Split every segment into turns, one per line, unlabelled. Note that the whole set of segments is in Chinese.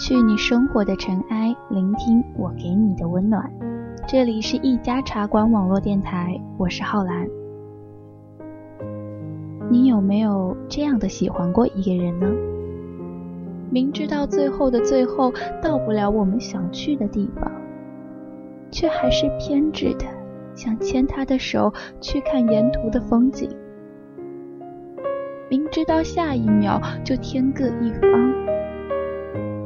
去你生活的尘埃，聆听我给你的温暖。这里是一家茶馆网络电台，我是浩然。你有没有这样的喜欢过一个人呢？明知道最后的最后到不了我们想去的地方，却还是偏执的想牵他的手去看沿途的风景。明知道下一秒就天各一方。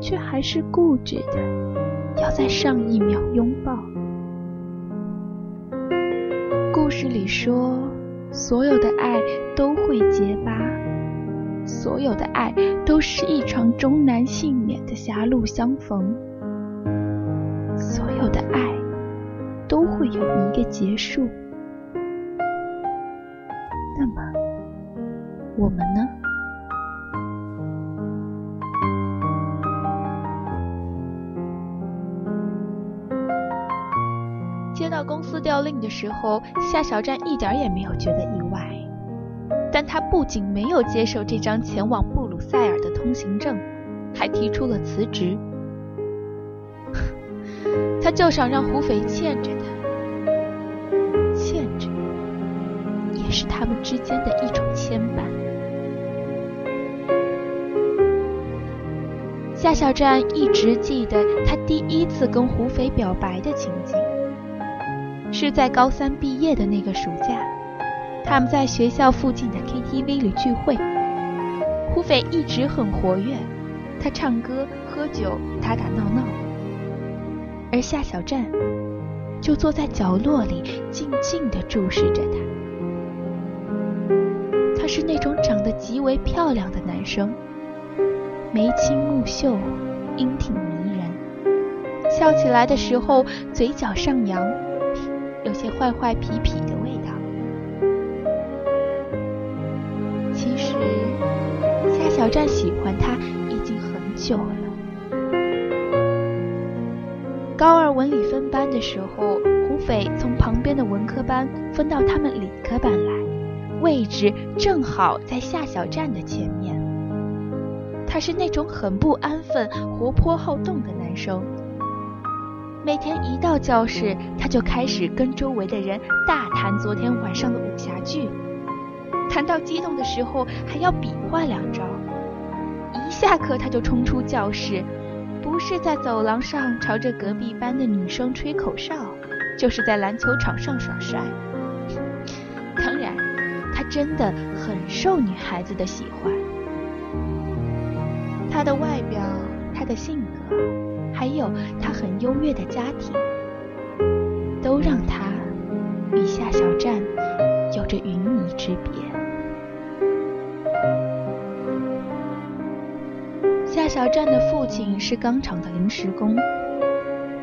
却还是固执的要在上一秒拥抱。故事里说，所有的爱都会结疤，所有的爱都是一场终难幸免的狭路相逢，所有的爱都会有一个结束。那么，我们呢？调令的时候，夏小站一点也没有觉得意外。但他不仅没有接受这张前往布鲁塞尔的通行证，还提出了辞职。他就想让胡斐欠着他，欠着，也是他们之间的一种牵绊。夏小站一直记得他第一次跟胡斐表白的情景。是在高三毕业的那个暑假，他们在学校附近的 KTV 里聚会。胡斐一直很活跃，他唱歌、喝酒、打打闹闹，而夏小站就坐在角落里静静地注视着他。他是那种长得极为漂亮的男生，眉清目秀，英挺迷人，笑起来的时候嘴角上扬。有些坏坏痞痞的味道。其实夏小站喜欢他已经很久了。高二文理分班的时候，胡斐从旁边的文科班分到他们理科班来，位置正好在夏小站的前面。他是那种很不安分、活泼好动的男生。每天一到教室，他就开始跟周围的人大谈昨天晚上的武侠剧，谈到激动的时候还要比划两招。一下课他就冲出教室，不是在走廊上朝着隔壁班的女生吹口哨，就是在篮球场上耍帅。当然，他真的很受女孩子的喜欢。他的外表，他的性格。还有他很优越的家庭，都让他与夏小站有着云泥之别。夏小站的父亲是钢厂的临时工，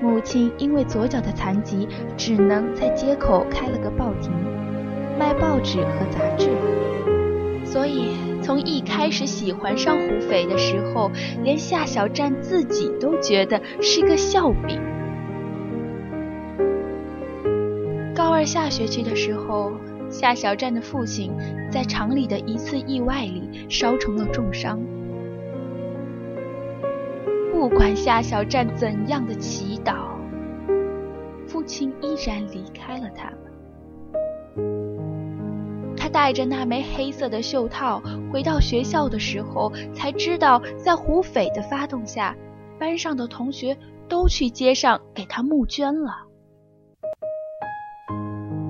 母亲因为左脚的残疾，只能在街口开了个报亭，卖报纸和杂志，所以。从一开始喜欢上胡斐的时候，连夏小站自己都觉得是个笑柄。高二下学期的时候，夏小站的父亲在厂里的一次意外里烧成了重伤。不管夏小站怎样的祈祷，父亲依然离开了他带。着那枚黑色的袖套回到学校的时候，才知道在胡斐的发动下，班上的同学都去街上给他募捐了。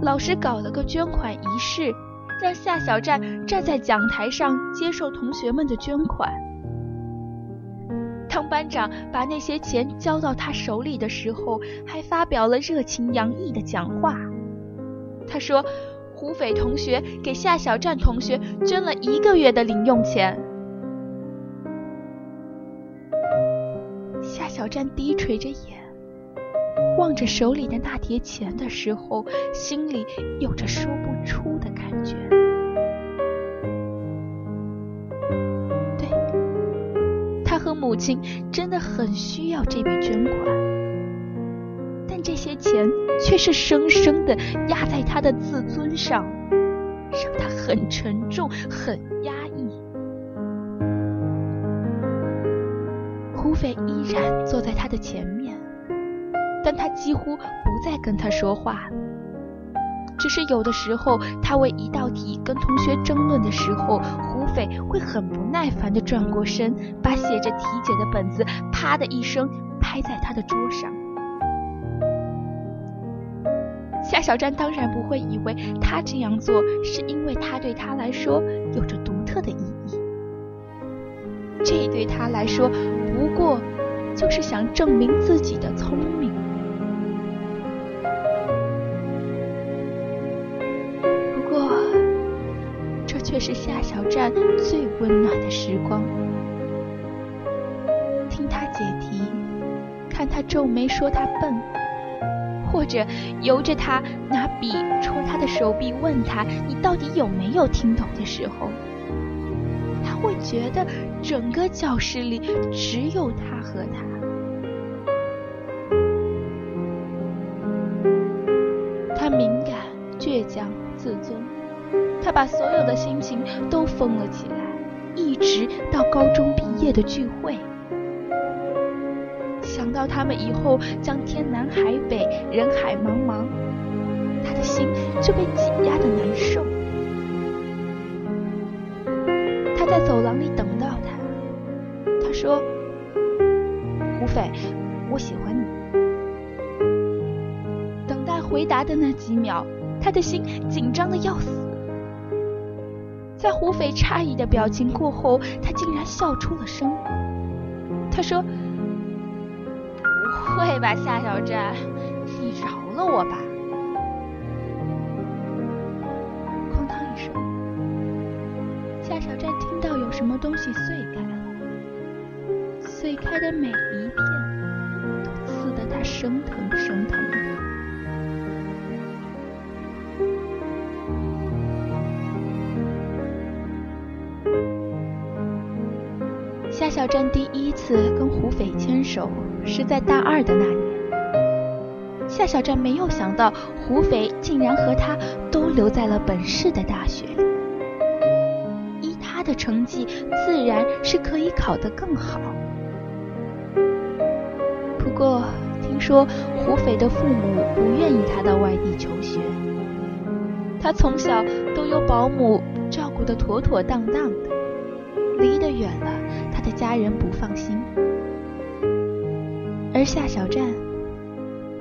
老师搞了个捐款仪式，让夏小站站在讲台上接受同学们的捐款。当班长把那些钱交到他手里的时候，还发表了热情洋溢的讲话。他说，胡斐同学给夏小站同学捐了一个月的零用钱。夏小站低垂着眼，望着手里的那叠钱的时候，心里有着说不出的感觉。对，他和母亲真的很需要这笔捐款。这些钱却是生生的压在他的自尊上，让他很沉重、很压抑。胡斐依然坐在他的前面，但他几乎不再跟他说话，只是有的时候，他为一道题跟同学争论的时候，胡斐会很不耐烦地转过身，把写着题解的本子啪的一声拍在他的桌上。夏小站当然不会以为他这样做是因为他对他来说有着独特的意义，这对他来说不过就是想证明自己的聪明。不过，这却是夏小站最温暖的时光，听他解题，看他皱眉说他笨。或者由着他拿笔戳他的手臂，问他：“你到底有没有听懂？”的时候，他会觉得整个教室里只有他和他。他敏感、倔强、自尊，他把所有的心情都封了起来，一直到高中毕业的聚会。想到他们以后将天南海北、人海茫茫，他的心就被挤压的难受。他在走廊里等到他，他说：“胡斐，我喜欢你。”等待回答的那几秒，他的心紧张的要死。在胡斐诧异的表情过后，他竟然笑出了声。他说。会吧，夏小站，你饶了我吧！哐当一声，夏小站听到有什么东西碎开了，碎开的每一片都刺得他生疼生疼。夏小站第一次跟胡斐牵手。是在大二的那年，夏小站没有想到胡斐竟然和他都留在了本市的大学里。依他的成绩，自然是可以考得更好。不过听说胡斐的父母不愿意他到外地求学，他从小都由保姆照顾得妥妥当当的，离得远了，的家人不放心。而夏小站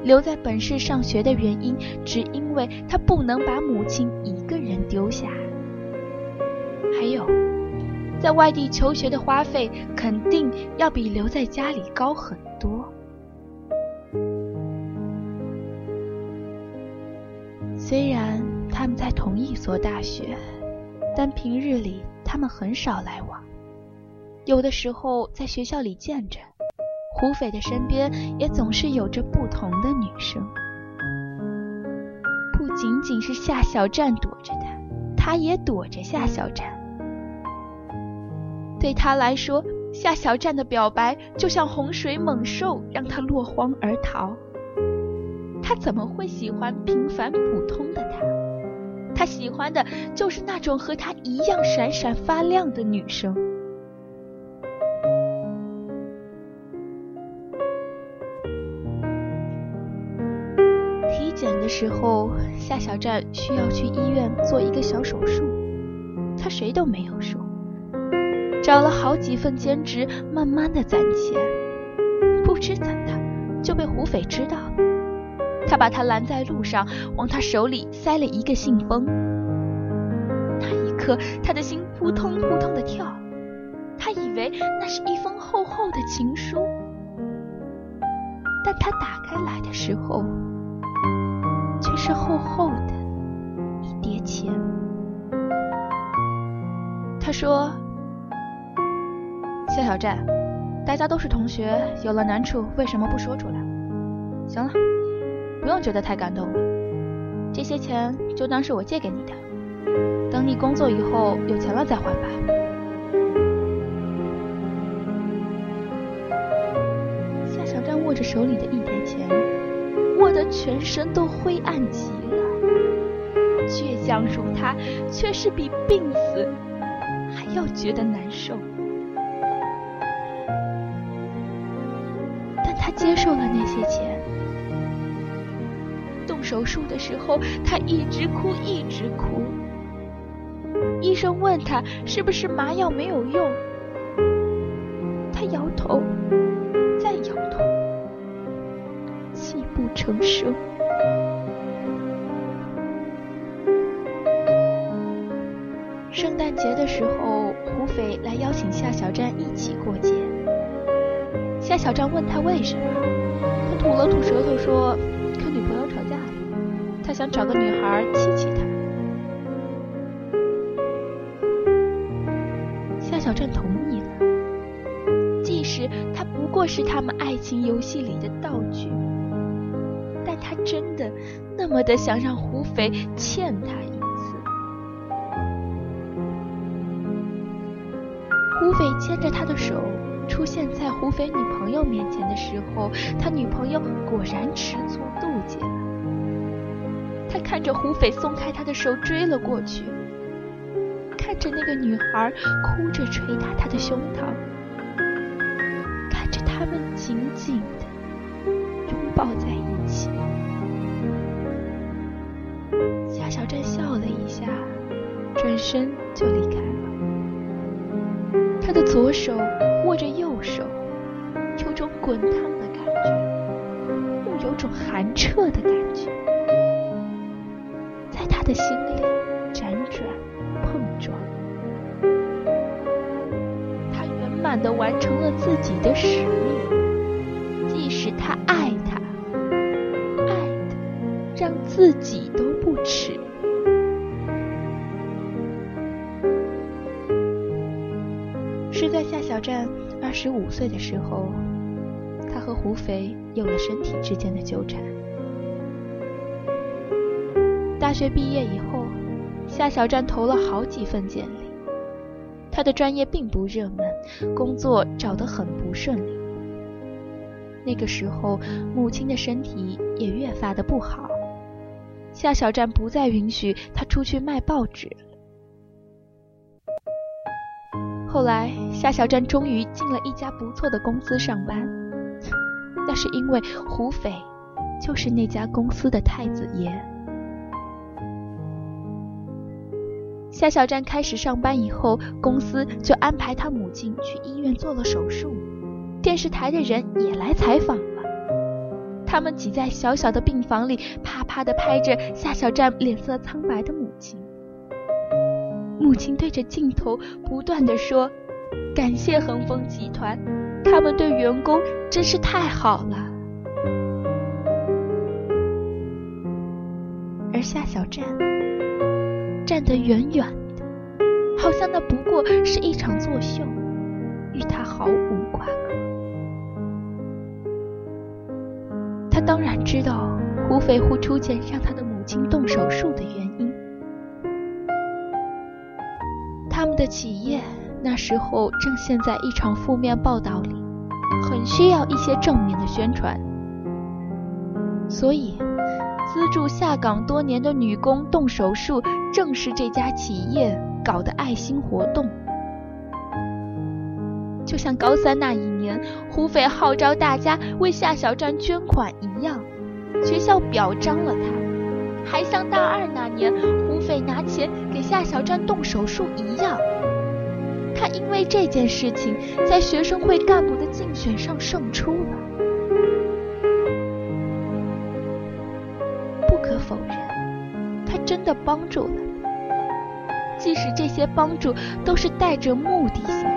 留在本市上学的原因，只因为他不能把母亲一个人丢下。还有，在外地求学的花费肯定要比留在家里高很多。虽然他们在同一所大学，但平日里他们很少来往，有的时候在学校里见着。胡斐的身边也总是有着不同的女生，不仅仅是夏小站躲着他，他也躲着夏小站。对他来说，夏小站的表白就像洪水猛兽，让他落荒而逃。他怎么会喜欢平凡普通的他？他喜欢的就是那种和他一样闪闪发亮的女生。时候，夏小站需要去医院做一个小手术，他谁都没有说，找了好几份兼职，慢慢的攒钱，不知怎的就被胡斐知道了，他把他拦在路上，往他手里塞了一个信封，那一刻他的心扑通扑通的跳，他以为那是一封厚厚的情书，但他打开来的时候。厚厚的一叠钱。他说：“夏小寨，大家都是同学，有了难处为什么不说出来？行了，不用觉得太感动了，这些钱就当是我借给你的，等你工作以后有钱了再还吧。”夏小站握着手里的一叠钱，得全身都灰暗极了。倔强如他，却是比病死还要觉得难受。但他接受了那些钱。动手术的时候，他一直哭，一直哭。医生问他是不是麻药没有用，成声。圣诞节的时候，胡斐来邀请夏小站一起过节。夏小站问他为什么，他吐了吐舌头说：“跟女朋友吵架了，他想找个女孩气气他。”夏小站同意了，即使他不过是他们爱情游戏里的道具，他真的那么的想让胡斐欠他一次。胡斐牵着他的手出现在胡斐女朋友面前的时候，他女朋友果然吃醋妒忌了。他看着胡斐松开他的手追了过去，看着那个女孩哭着捶打他的胸膛，看着他们紧紧的拥抱在一起。站笑了一下，转身就离开了。他的左手握着右手，有种滚烫的感觉，又有种寒彻的感觉，在他的心里辗转碰撞。他圆满的完成了自己的使命，即使他爱他，爱的让自己都不耻。是在夏小站二十五岁的时候，他和胡斐有了身体之间的纠缠。大学毕业以后，夏小站投了好几份简历，他的专业并不热门，工作找得很不顺利。那个时候，母亲的身体也越发的不好，夏小站不再允许他出去卖报纸。后来，夏小站终于进了一家不错的公司上班，那是因为胡斐就是那家公司的太子爷。夏小站开始上班以后，公司就安排他母亲去医院做了手术，电视台的人也来采访了。他们挤在小小的病房里，啪啪的拍着夏小站脸色苍白的母亲。母亲对着镜头不断的说：“感谢恒丰集团，他们对员工真是太好了。”而夏小站站得远远的，好像那不过是一场作秀，与他毫无瓜葛。他当然知道胡斐会出钱让他的母亲动手术的原因。的企业那时候正陷在一场负面报道里，很需要一些正面的宣传，所以资助下岗多年的女工动手术，正是这家企业搞的爱心活动。就像高三那一年，胡斐号召大家为夏小站捐款一样，学校表彰了他。还像大二那年，胡斐拿钱夏小站动手术一样，他因为这件事情在学生会干部的竞选上胜出了。不可否认，他真的帮助了，即使这些帮助都是带着目的性。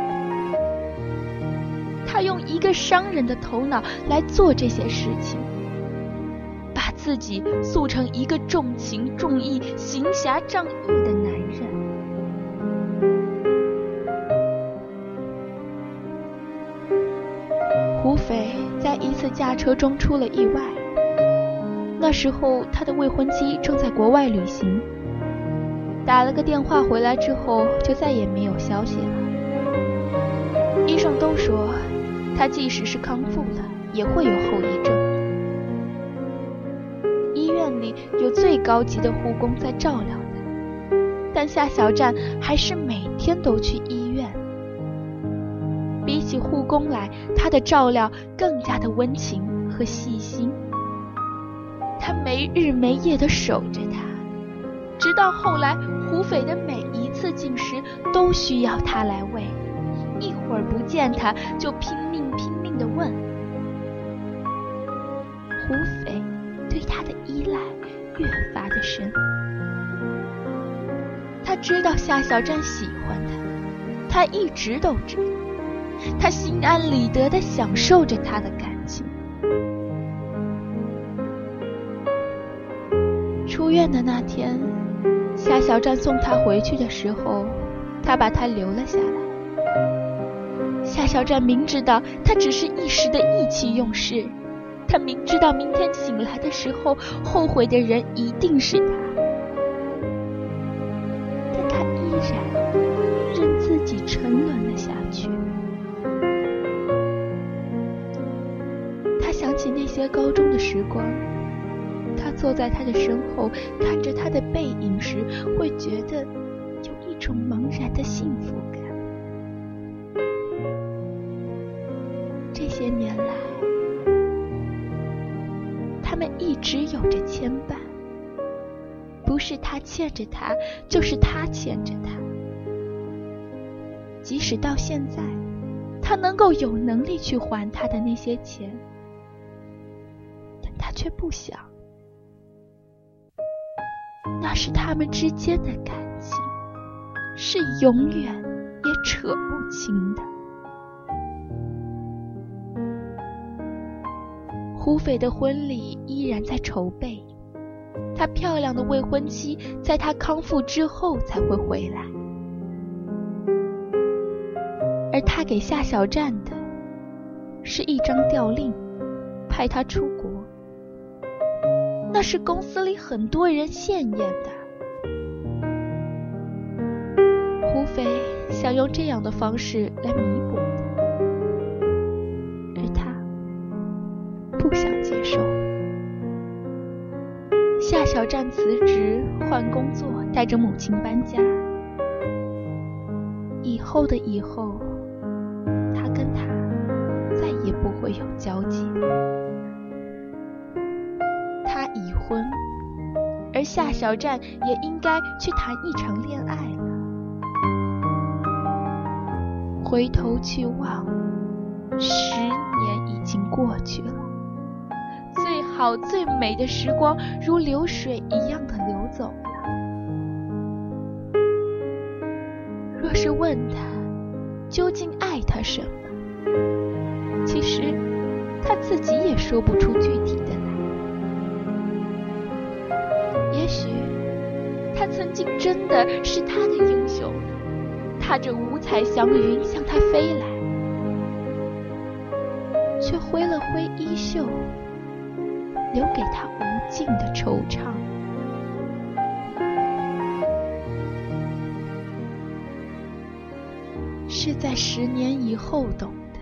他用一个商人的头脑来做这些事情。自己塑成一个重情重义行侠仗义的男人。胡斐在一次驾车中出了意外。那时候他的未婚妻正在国外旅行。打了个电话回来之后就再也没有消息了。医生都说他即使是康复了也会有后遗症。院里有最高级的护工在照料他，但夏小站还是每天都去医院。比起护工来，他的照料更加的温情和细心。他没日没夜的守着他，直到后来，胡斐的每一次进食都需要他来喂。一会儿不见他，就拼命拼命的问。胡斐越发的深。他知道夏小站喜欢他，他一直都知道，他心安理得的享受着他的感情。出院的那天，夏小站送他回去的时候，他把他留了下来。夏小站明知道他只是一时的意气用事，他明知道明天醒来的时候，后悔的人一定是他，但他依然任自己沉沦了下去。他想起那些高中的时光。他坐在他的身后，看着他的背影时，会觉得有一种茫然的幸福感。只有着牵绊，不是他欠着他，就是他欠着他。即使到现在，他能够有能力去还他的那些钱，但他却不想。那是他们之间的感情，是永远也扯不清的。胡斐的婚礼依然在筹备，他漂亮的未婚妻在他康复之后才会回来，而他给夏小站的是一张调令，派他出国。那是公司里很多人羡艳的。胡斐想用这样的方式来弥补辞职换工作，带着母亲搬家。以后的以后，他跟他再也不会有交集。他已婚，而夏小站也应该去谈一场恋爱了。回头去望，十年已经过去了，好最美的时光如流水一样的流走了。若是问他究竟爱他什么，其实他自己也说不出具体的来。也许他曾经真的是他的英雄，踏着五彩祥云向他飞来，却挥了挥衣袖，留给他无尽的惆怅。是在十年以后懂得，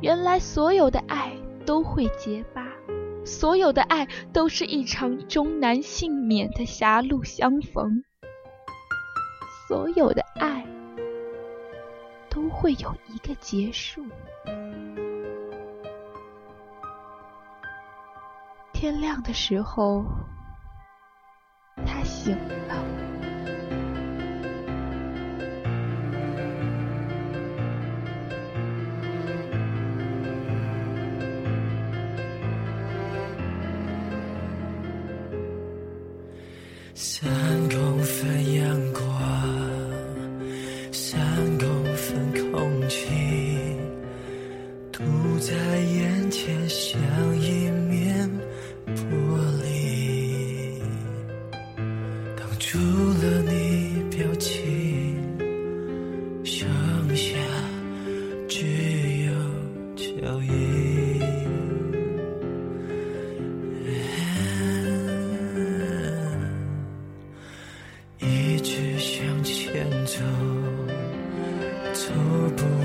原来所有的爱都会结疤。所有的爱都是一场终难幸免的狭路相逢，所有的爱都会有一个结束。天亮的时候，他醒了。
三就走不